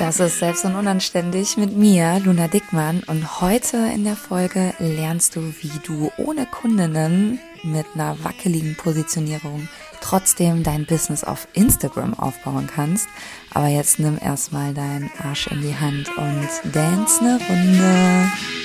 Das ist Selbst und Unanständig mit mir, Luna Dickmann. Und heute in der Folge lernst du, wie du ohne Kundinnen mit einer wackeligen Positionierung trotzdem dein Business auf Instagram aufbauen kannst. Aber jetzt nimm erstmal deinen Arsch in die Hand und dance eine Runde.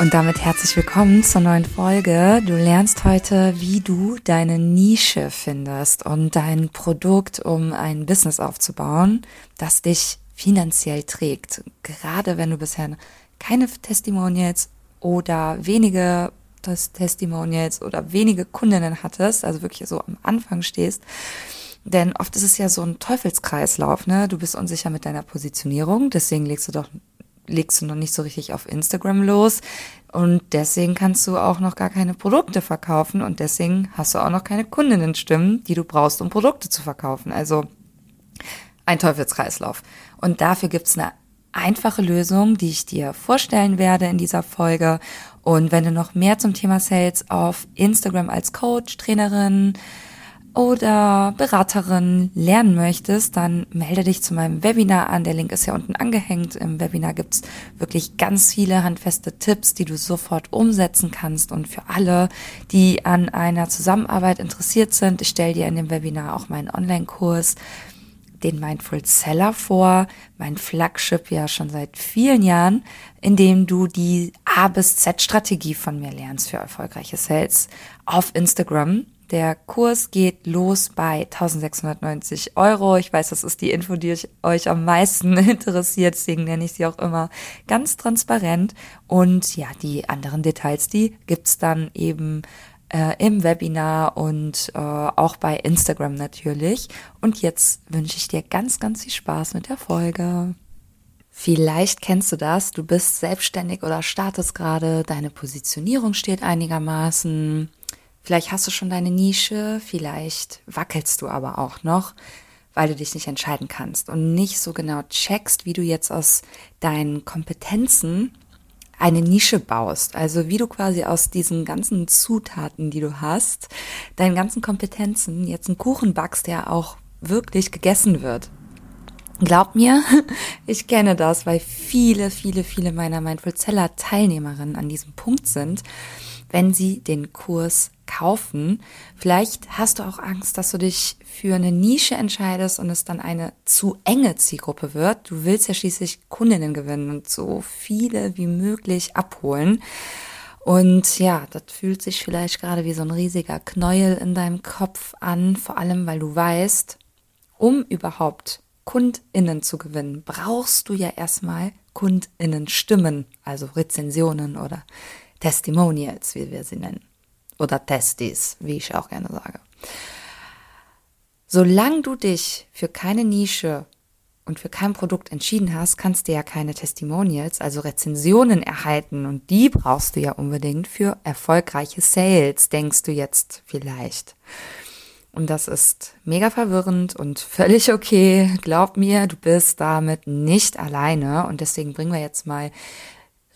Und damit herzlich willkommen zur neuen Folge. Du lernst heute, wie du deine Nische findest und dein Produkt, um ein Business aufzubauen, das dich finanziell trägt. Gerade wenn du bisher keine Testimonials oder wenige Testimonials oder wenige Kundinnen hattest, also wirklich so am Anfang stehst. Denn oft ist es ja so ein Teufelskreislauf, ne? Du bist unsicher mit deiner Positionierung, deswegen legst du doch legst du noch nicht so richtig auf Instagram los und deswegen kannst du auch noch gar keine Produkte verkaufen und deswegen hast du auch noch keine Kundinnenstimmen, die du brauchst, um Produkte zu verkaufen. Also ein Teufelskreislauf. Und dafür gibt's eine einfache Lösung, die ich dir vorstellen werde in dieser Folge. Und wenn du noch mehr zum Thema Sales auf Instagram als Coach, Trainerin, oder Beraterin lernen möchtest, dann melde dich zu meinem Webinar an. Der Link ist ja unten angehängt. Im Webinar gibt's wirklich ganz viele handfeste Tipps, die du sofort umsetzen kannst. Und für alle, die an einer Zusammenarbeit interessiert sind, ich stelle dir in dem Webinar auch meinen Online-Kurs, den Mindful Seller vor, mein Flagship ja schon seit vielen Jahren, in dem du die A bis Z Strategie von mir lernst für erfolgreiche Sales auf Instagram der Kurs geht los bei 1690 Euro. Ich weiß, das ist die Info, die euch am meisten interessiert, deswegen nenne ich sie auch immer ganz transparent. Und ja, die anderen Details, die gibt's dann eben äh, im Webinar und äh, auch bei Instagram natürlich. Und jetzt wünsche ich dir ganz, ganz viel Spaß mit der Folge. Vielleicht kennst du das, du bist selbstständig oder startest gerade, deine Positionierung steht einigermaßen Vielleicht hast du schon deine Nische, vielleicht wackelst du aber auch noch, weil du dich nicht entscheiden kannst und nicht so genau checkst, wie du jetzt aus deinen Kompetenzen eine Nische baust. Also wie du quasi aus diesen ganzen Zutaten, die du hast, deinen ganzen Kompetenzen jetzt einen Kuchen backst, der auch wirklich gegessen wird. Glaub mir, ich kenne das, weil viele, viele, viele meiner Mindful Seller Teilnehmerinnen an diesem Punkt sind, wenn sie den Kurs kaufen. Vielleicht hast du auch Angst, dass du dich für eine Nische entscheidest und es dann eine zu enge Zielgruppe wird. Du willst ja schließlich Kundinnen gewinnen und so viele wie möglich abholen. Und ja, das fühlt sich vielleicht gerade wie so ein riesiger Knäuel in deinem Kopf an, vor allem weil du weißt, um überhaupt Kundinnen zu gewinnen, brauchst du ja erstmal Kundinnen Stimmen, also Rezensionen oder Testimonials, wie wir sie nennen oder Testis, wie ich auch gerne sage. Solange du dich für keine Nische und für kein Produkt entschieden hast, kannst du ja keine Testimonials, also Rezensionen erhalten und die brauchst du ja unbedingt für erfolgreiche Sales, denkst du jetzt vielleicht. Und das ist mega verwirrend und völlig okay. Glaub mir, du bist damit nicht alleine und deswegen bringen wir jetzt mal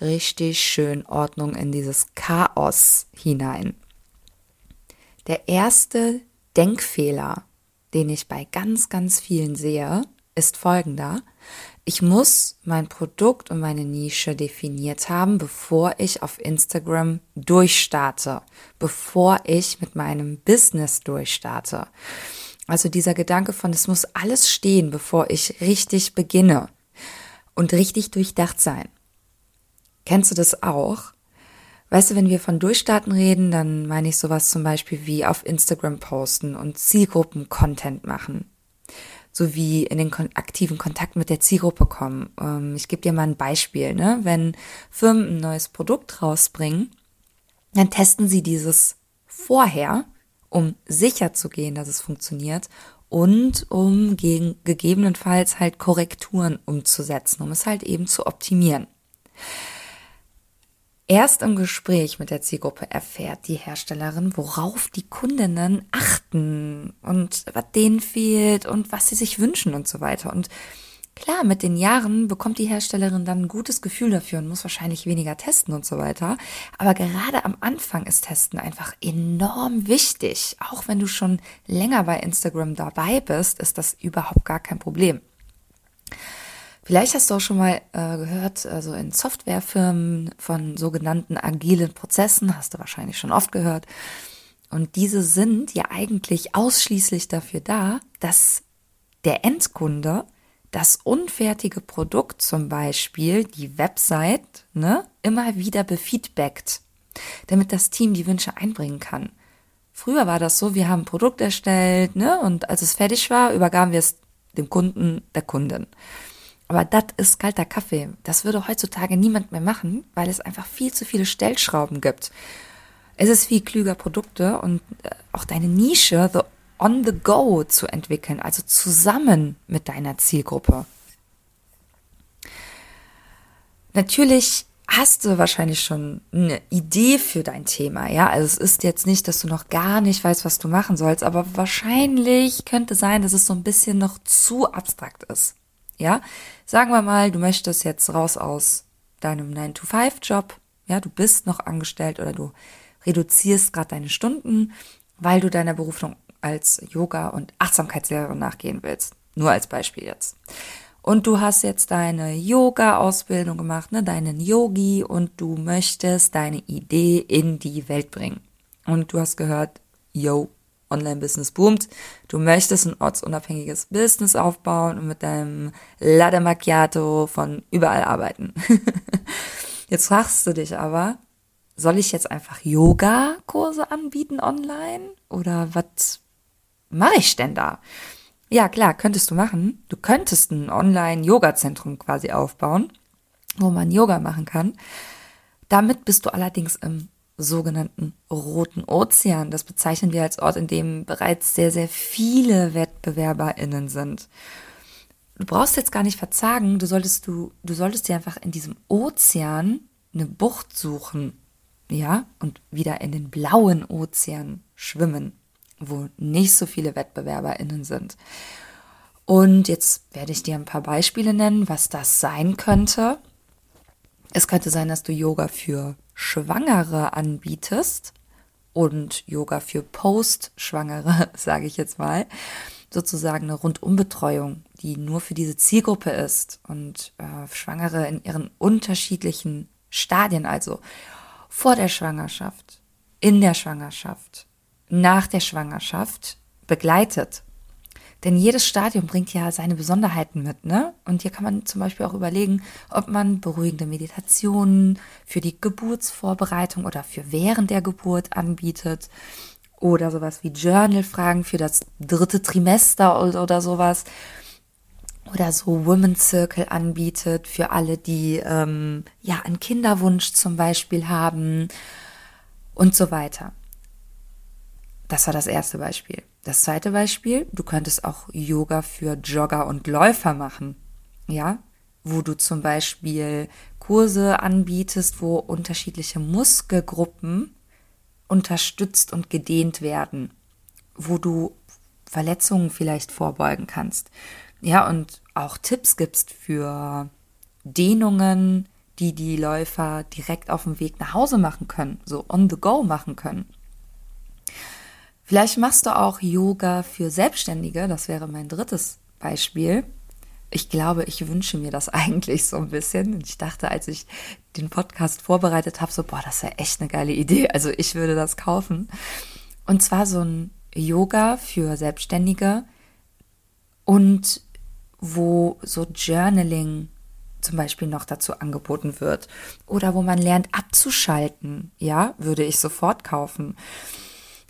richtig schön Ordnung in dieses Chaos hinein. Der erste Denkfehler, den ich bei ganz, ganz vielen sehe, ist folgender. Ich muss mein Produkt und meine Nische definiert haben, bevor ich auf Instagram durchstarte, bevor ich mit meinem Business durchstarte. Also dieser Gedanke von, es muss alles stehen, bevor ich richtig beginne und richtig durchdacht sein. Kennst du das auch? Weißt du, wenn wir von Durchstarten reden, dann meine ich sowas zum Beispiel wie auf Instagram posten und Zielgruppen-Content machen. Sowie in den aktiven Kontakt mit der Zielgruppe kommen. Ähm, ich gebe dir mal ein Beispiel. Ne? Wenn Firmen ein neues Produkt rausbringen, dann testen sie dieses vorher, um sicher zu gehen, dass es funktioniert und um gegen, gegebenenfalls halt Korrekturen umzusetzen, um es halt eben zu optimieren. Erst im Gespräch mit der Zielgruppe erfährt die Herstellerin, worauf die Kundinnen achten und was denen fehlt und was sie sich wünschen und so weiter. Und Klar, mit den Jahren bekommt die Herstellerin dann ein gutes Gefühl dafür und muss wahrscheinlich weniger testen und so weiter. Aber gerade am Anfang ist Testen einfach enorm wichtig. Auch wenn du schon länger bei Instagram dabei bist, ist das überhaupt gar kein Problem. Vielleicht hast du auch schon mal äh, gehört, also in Softwarefirmen von sogenannten agilen Prozessen, hast du wahrscheinlich schon oft gehört. Und diese sind ja eigentlich ausschließlich dafür da, dass der Endkunde das unfertige Produkt zum Beispiel, die Website, ne, immer wieder befeedbackt, damit das Team die Wünsche einbringen kann. Früher war das so, wir haben ein Produkt erstellt, ne, und als es fertig war, übergaben wir es dem Kunden, der Kundin. Aber das ist kalter Kaffee. Das würde heutzutage niemand mehr machen, weil es einfach viel zu viele Stellschrauben gibt. Es ist wie klüger Produkte und äh, auch deine Nische, the on the go zu entwickeln, also zusammen mit deiner Zielgruppe. Natürlich hast du wahrscheinlich schon eine Idee für dein Thema, ja? Also es ist jetzt nicht, dass du noch gar nicht weißt, was du machen sollst, aber wahrscheinlich könnte sein, dass es so ein bisschen noch zu abstrakt ist. Ja? Sagen wir mal, du möchtest jetzt raus aus deinem 9-to-5-Job, ja, du bist noch angestellt oder du reduzierst gerade deine Stunden, weil du deiner Berufung als Yoga- und Achtsamkeitslehrerin nachgehen willst. Nur als Beispiel jetzt. Und du hast jetzt deine Yoga-Ausbildung gemacht, ne, deinen Yogi und du möchtest deine Idee in die Welt bringen. Und du hast gehört, yo, Online-Business boomt. Du möchtest ein ortsunabhängiges Business aufbauen und mit deinem Latte Macchiato von überall arbeiten. jetzt fragst du dich aber, soll ich jetzt einfach Yoga-Kurse anbieten online? Oder was mache ich denn da? Ja, klar, könntest du machen. Du könntest ein Online-Yoga-Zentrum quasi aufbauen, wo man Yoga machen kann. Damit bist du allerdings im sogenannten Roten Ozean. Das bezeichnen wir als Ort, in dem bereits sehr, sehr viele WettbewerberInnen sind. Du brauchst jetzt gar nicht verzagen, du solltest du, du solltest dir einfach in diesem Ozean eine Bucht suchen, ja, und wieder in den blauen Ozean schwimmen wo nicht so viele WettbewerberInnen sind. Und jetzt werde ich dir ein paar Beispiele nennen, was das sein könnte. Es könnte sein, dass du Yoga für Schwangere anbietest und Yoga für Post-Schwangere, sage ich jetzt mal. Sozusagen eine Rundumbetreuung, die nur für diese Zielgruppe ist und äh, Schwangere in ihren unterschiedlichen Stadien, also vor der Schwangerschaft, in der Schwangerschaft, nach der Schwangerschaft begleitet. Denn jedes Stadium bringt ja seine Besonderheiten mit, ne? Und hier kann man zum Beispiel auch überlegen, ob man beruhigende Meditationen für die Geburtsvorbereitung oder für während der Geburt anbietet oder sowas wie Journal-Fragen für das dritte Trimester oder, oder sowas oder so Women's Circle anbietet für alle, die ähm, ja einen Kinderwunsch zum Beispiel haben und so weiter. Das war das erste Beispiel. Das zweite Beispiel, du könntest auch Yoga für Jogger und Läufer machen. Ja, wo du zum Beispiel Kurse anbietest, wo unterschiedliche Muskelgruppen unterstützt und gedehnt werden, wo du Verletzungen vielleicht vorbeugen kannst. Ja, und auch Tipps gibst für Dehnungen, die die Läufer direkt auf dem Weg nach Hause machen können, so on the go machen können. Vielleicht machst du auch Yoga für Selbstständige, das wäre mein drittes Beispiel. Ich glaube, ich wünsche mir das eigentlich so ein bisschen. Und ich dachte, als ich den Podcast vorbereitet habe, so, boah, das wäre echt eine geile Idee. Also ich würde das kaufen. Und zwar so ein Yoga für Selbstständige und wo so Journaling zum Beispiel noch dazu angeboten wird. Oder wo man lernt abzuschalten. Ja, würde ich sofort kaufen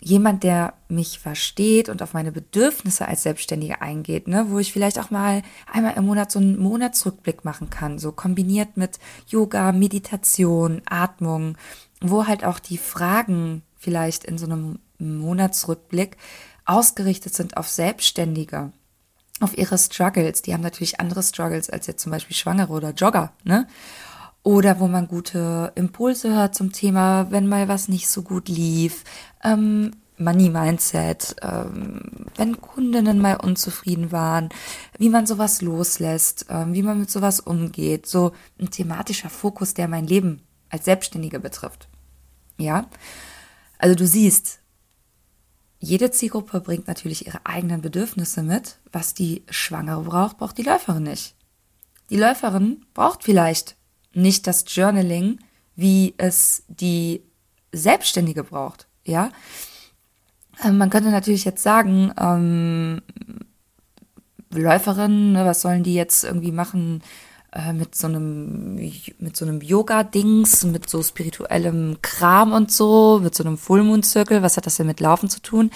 jemand, der mich versteht und auf meine Bedürfnisse als Selbstständige eingeht, ne, wo ich vielleicht auch mal einmal im Monat so einen Monatsrückblick machen kann, so kombiniert mit Yoga, Meditation, Atmung, wo halt auch die Fragen vielleicht in so einem Monatsrückblick ausgerichtet sind auf Selbstständige, auf ihre Struggles. Die haben natürlich andere Struggles als jetzt zum Beispiel Schwangere oder Jogger, ne? Oder wo man gute Impulse hört zum Thema, wenn mal was nicht so gut lief, ähm, Money Mindset, ähm, wenn Kundinnen mal unzufrieden waren, wie man sowas loslässt, ähm, wie man mit sowas umgeht, so ein thematischer Fokus, der mein Leben als Selbstständige betrifft. Ja, also du siehst, jede Zielgruppe bringt natürlich ihre eigenen Bedürfnisse mit. Was die Schwangere braucht, braucht die Läuferin nicht. Die Läuferin braucht vielleicht nicht das Journaling, wie es die Selbstständige braucht. Ja, ähm, man könnte natürlich jetzt sagen, ähm, Läuferinnen, ne, was sollen die jetzt irgendwie machen äh, mit so einem mit so einem Yoga-Dings, mit so spirituellem Kram und so, mit so einem Fullmoon-Zirkel, was hat das denn mit Laufen zu tun?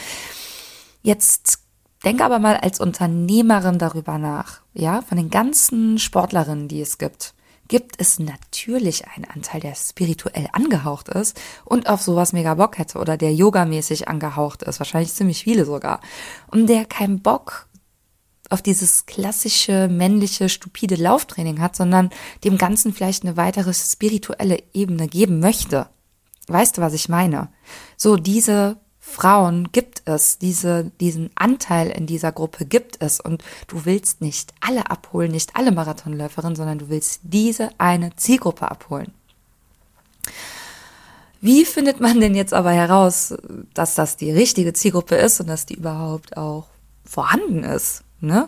Jetzt denke aber mal als Unternehmerin darüber nach, ja, von den ganzen Sportlerinnen, die es gibt gibt es natürlich einen Anteil, der spirituell angehaucht ist und auf sowas mega Bock hätte oder der yogamäßig angehaucht ist, wahrscheinlich ziemlich viele sogar, und der keinen Bock auf dieses klassische männliche stupide Lauftraining hat, sondern dem Ganzen vielleicht eine weitere spirituelle Ebene geben möchte. Weißt du, was ich meine? So diese Frauen gibt es, diese, diesen Anteil in dieser Gruppe gibt es und du willst nicht alle abholen, nicht alle Marathonläuferinnen, sondern du willst diese eine Zielgruppe abholen. Wie findet man denn jetzt aber heraus, dass das die richtige Zielgruppe ist und dass die überhaupt auch vorhanden ist, ne?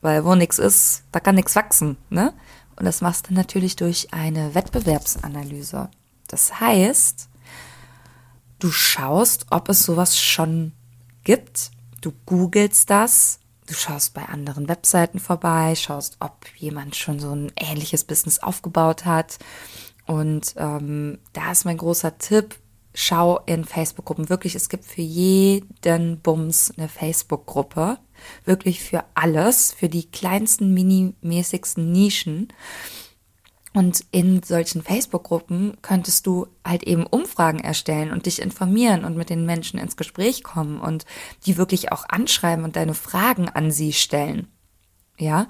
Weil wo nichts ist, da kann nichts wachsen, ne? Und das machst du natürlich durch eine Wettbewerbsanalyse. Das heißt, Du schaust, ob es sowas schon gibt. Du googelst das. Du schaust bei anderen Webseiten vorbei, schaust, ob jemand schon so ein ähnliches Business aufgebaut hat. Und ähm, da ist mein großer Tipp, schau in Facebook-Gruppen. Wirklich, es gibt für jeden Bums eine Facebook-Gruppe. Wirklich für alles, für die kleinsten, minimäßigsten Nischen. Und in solchen Facebook-Gruppen könntest du halt eben Umfragen erstellen und dich informieren und mit den Menschen ins Gespräch kommen und die wirklich auch anschreiben und deine Fragen an sie stellen. Ja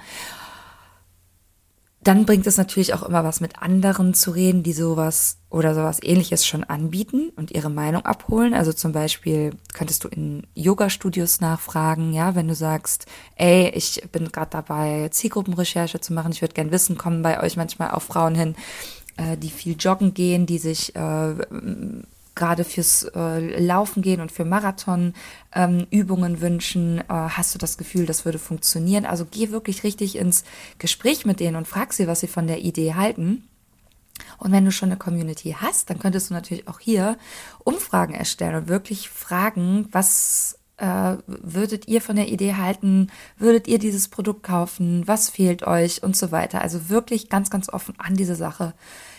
dann bringt es natürlich auch immer was mit anderen zu reden, die sowas oder sowas ähnliches schon anbieten und ihre Meinung abholen. Also zum Beispiel könntest du in Yoga-Studios nachfragen, ja, wenn du sagst, ey, ich bin gerade dabei, Zielgruppenrecherche zu machen, ich würde gern wissen, kommen bei euch manchmal auch Frauen hin, äh, die viel joggen gehen, die sich äh, gerade fürs äh, Laufen gehen und für Marathon ähm, Übungen wünschen? Äh, hast du das Gefühl, das würde funktionieren? Also geh wirklich richtig ins Gespräch mit denen und frag sie, was sie von der Idee halten. Und wenn du schon eine Community hast, dann könntest du natürlich auch hier Umfragen erstellen und wirklich fragen, was äh, würdet ihr von der Idee halten? Würdet ihr dieses Produkt kaufen? Was fehlt euch? Und so weiter. Also wirklich ganz, ganz offen an diese Sache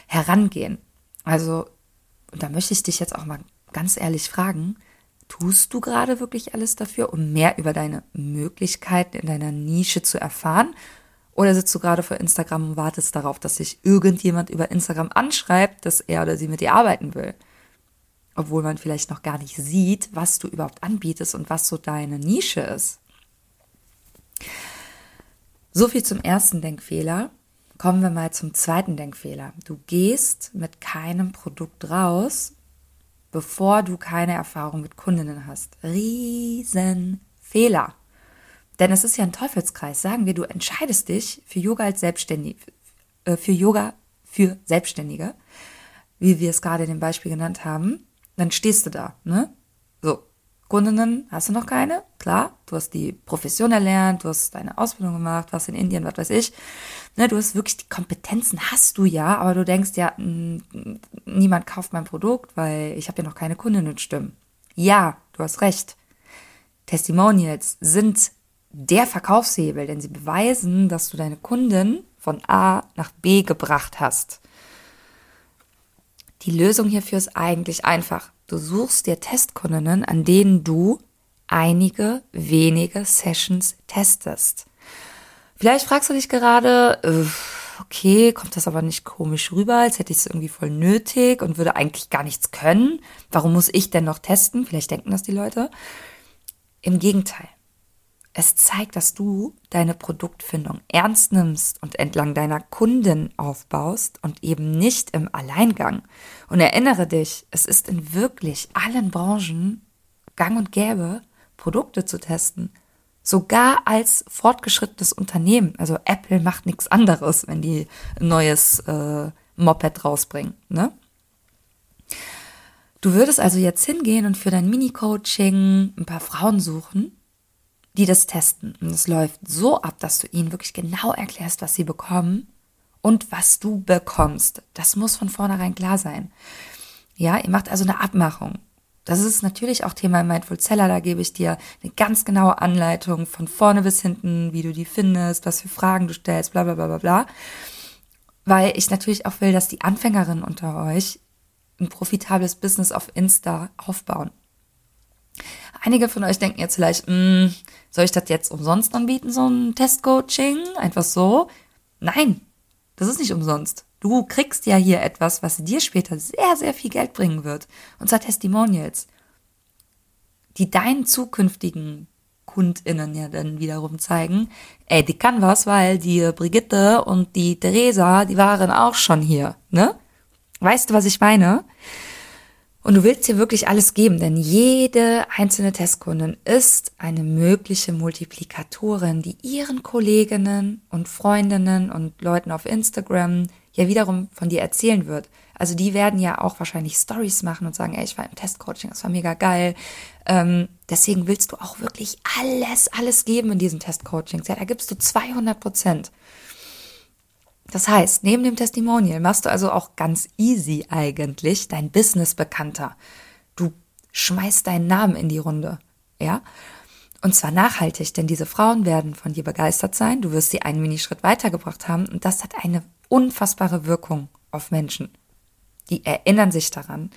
herangehen. Also und da möchte ich dich jetzt auch mal ganz ehrlich fragen, tust du gerade wirklich alles dafür, um mehr über deine Möglichkeiten in deiner Nische zu erfahren? Oder sitzt du gerade vor Instagram und wartest darauf, dass sich irgendjemand über Instagram anschreibt, dass er oder sie mit dir arbeiten will? Obwohl man vielleicht noch gar nicht sieht, was du überhaupt anbietest und was so deine Nische ist. So viel zum ersten Denkfehler. Kommen wir mal zum zweiten Denkfehler. Du gehst mit keinem Produkt raus, bevor du keine Erfahrung mit Kundinnen hast. Riesenfehler. Denn es ist ja ein Teufelskreis. Sagen wir, du entscheidest dich für Yoga als Selbstständige, äh, für Yoga für Selbstständige, wie wir es gerade in dem Beispiel genannt haben, dann stehst du da, ne? So, Kundinnen hast du noch keine, klar, du hast die Profession erlernt, du hast deine Ausbildung gemacht, warst in Indien, was weiß ich. Ne, du hast wirklich die Kompetenzen, hast du ja, aber du denkst ja, niemand kauft mein Produkt, weil ich habe ja noch keine Kundinnenstimmen. Ja, du hast recht. Testimonials sind der Verkaufshebel, denn sie beweisen, dass du deine Kunden von A nach B gebracht hast. Die Lösung hierfür ist eigentlich einfach. Du suchst dir Testkundinnen, an denen du einige wenige Sessions testest. Vielleicht fragst du dich gerade, äh, okay, kommt das aber nicht komisch rüber, als hätte ich es irgendwie voll nötig und würde eigentlich gar nichts können. Warum muss ich denn noch testen? Vielleicht denken das die Leute. Im Gegenteil. Es zeigt, dass du deine Produktfindung ernst nimmst und entlang deiner Kunden aufbaust und eben nicht im Alleingang. Und erinnere dich, es ist in wirklich allen Branchen gang und gäbe, Produkte zu testen. Sogar als fortgeschrittenes Unternehmen. Also Apple macht nichts anderes, wenn die ein neues äh, Moped rausbringen. Ne? Du würdest also jetzt hingehen und für dein Mini-Coaching ein paar Frauen suchen, die das testen. Und es läuft so ab, dass du ihnen wirklich genau erklärst, was sie bekommen und was du bekommst. Das muss von vornherein klar sein. Ja, ihr macht also eine Abmachung. Das ist natürlich auch Thema im Mindful Seller. Da gebe ich dir eine ganz genaue Anleitung von vorne bis hinten, wie du die findest, was für Fragen du stellst, bla bla bla bla bla. Weil ich natürlich auch will, dass die Anfängerinnen unter euch ein profitables Business auf Insta aufbauen. Einige von euch denken jetzt vielleicht, mh, hm, soll ich das jetzt umsonst anbieten, so ein Testcoaching? Einfach so? Nein, das ist nicht umsonst. Du kriegst ja hier etwas, was dir später sehr, sehr viel Geld bringen wird. Und zwar Testimonials, die deinen zukünftigen KundInnen ja dann wiederum zeigen, ey, die kann was, weil die Brigitte und die Theresa, die waren auch schon hier, ne? Weißt du, was ich meine? Und du willst dir wirklich alles geben, denn jede einzelne Testkundin ist eine mögliche Multiplikatorin, die ihren Kolleginnen und Freundinnen und Leuten auf Instagram ja wiederum von dir erzählen wird. Also die werden ja auch wahrscheinlich Stories machen und sagen, ey, ich war im Testcoaching, das war mega geil. Ähm, deswegen willst du auch wirklich alles, alles geben in diesen Testcoachings. Ja, da gibst du 200 Prozent. Das heißt, neben dem Testimonial machst du also auch ganz easy eigentlich dein Business bekannter. Du schmeißt deinen Namen in die Runde, ja? Und zwar nachhaltig, denn diese Frauen werden von dir begeistert sein, du wirst sie einen Minischritt weitergebracht haben und das hat eine unfassbare Wirkung auf Menschen. Die erinnern sich daran.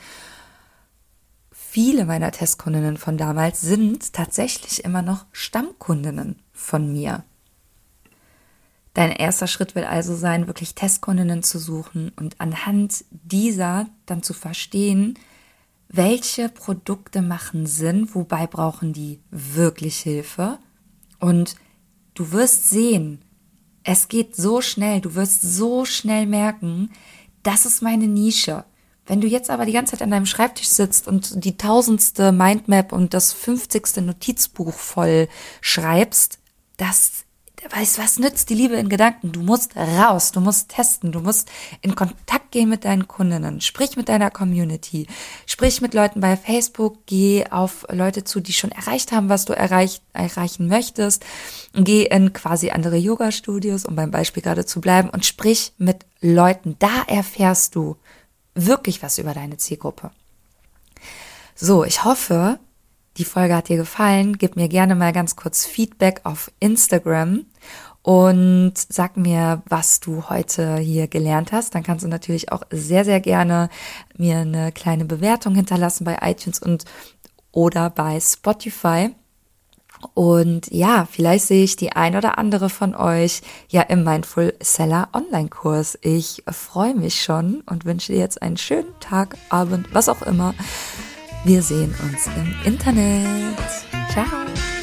Viele meiner Testkundinnen von damals sind tatsächlich immer noch Stammkundinnen von mir. Dein erster Schritt wird also sein, wirklich Testkundinnen zu suchen und anhand dieser dann zu verstehen, welche Produkte machen Sinn, wobei brauchen die wirklich Hilfe. Und du wirst sehen, es geht so schnell, du wirst so schnell merken, das ist meine Nische. Wenn du jetzt aber die ganze Zeit an deinem Schreibtisch sitzt und die tausendste Mindmap und das fünfzigste Notizbuch voll schreibst, das weißt was nützt die Liebe in Gedanken? Du musst raus, du musst testen, du musst in Kontakt gehen mit deinen Kundinnen, sprich mit deiner Community, sprich mit Leuten bei Facebook, geh auf Leute zu, die schon erreicht haben, was du erreich, erreichen möchtest, geh in quasi andere Yoga-Studios, um beim Beispiel gerade zu bleiben, und sprich mit Leuten. Da erfährst du wirklich was über deine Zielgruppe. So, ich hoffe, die Folge hat dir gefallen. Gib mir gerne mal ganz kurz Feedback auf Instagram und sag mir, was du heute hier gelernt hast. Dann kannst du natürlich auch sehr, sehr gerne mir eine kleine Bewertung hinterlassen bei iTunes und oder bei Spotify. Und ja, vielleicht sehe ich die ein oder andere von euch ja im Mindful Seller Online-Kurs. Ich freue mich schon und wünsche dir jetzt einen schönen Tag, Abend, was auch immer. Wir sehen uns im Internet. Ciao.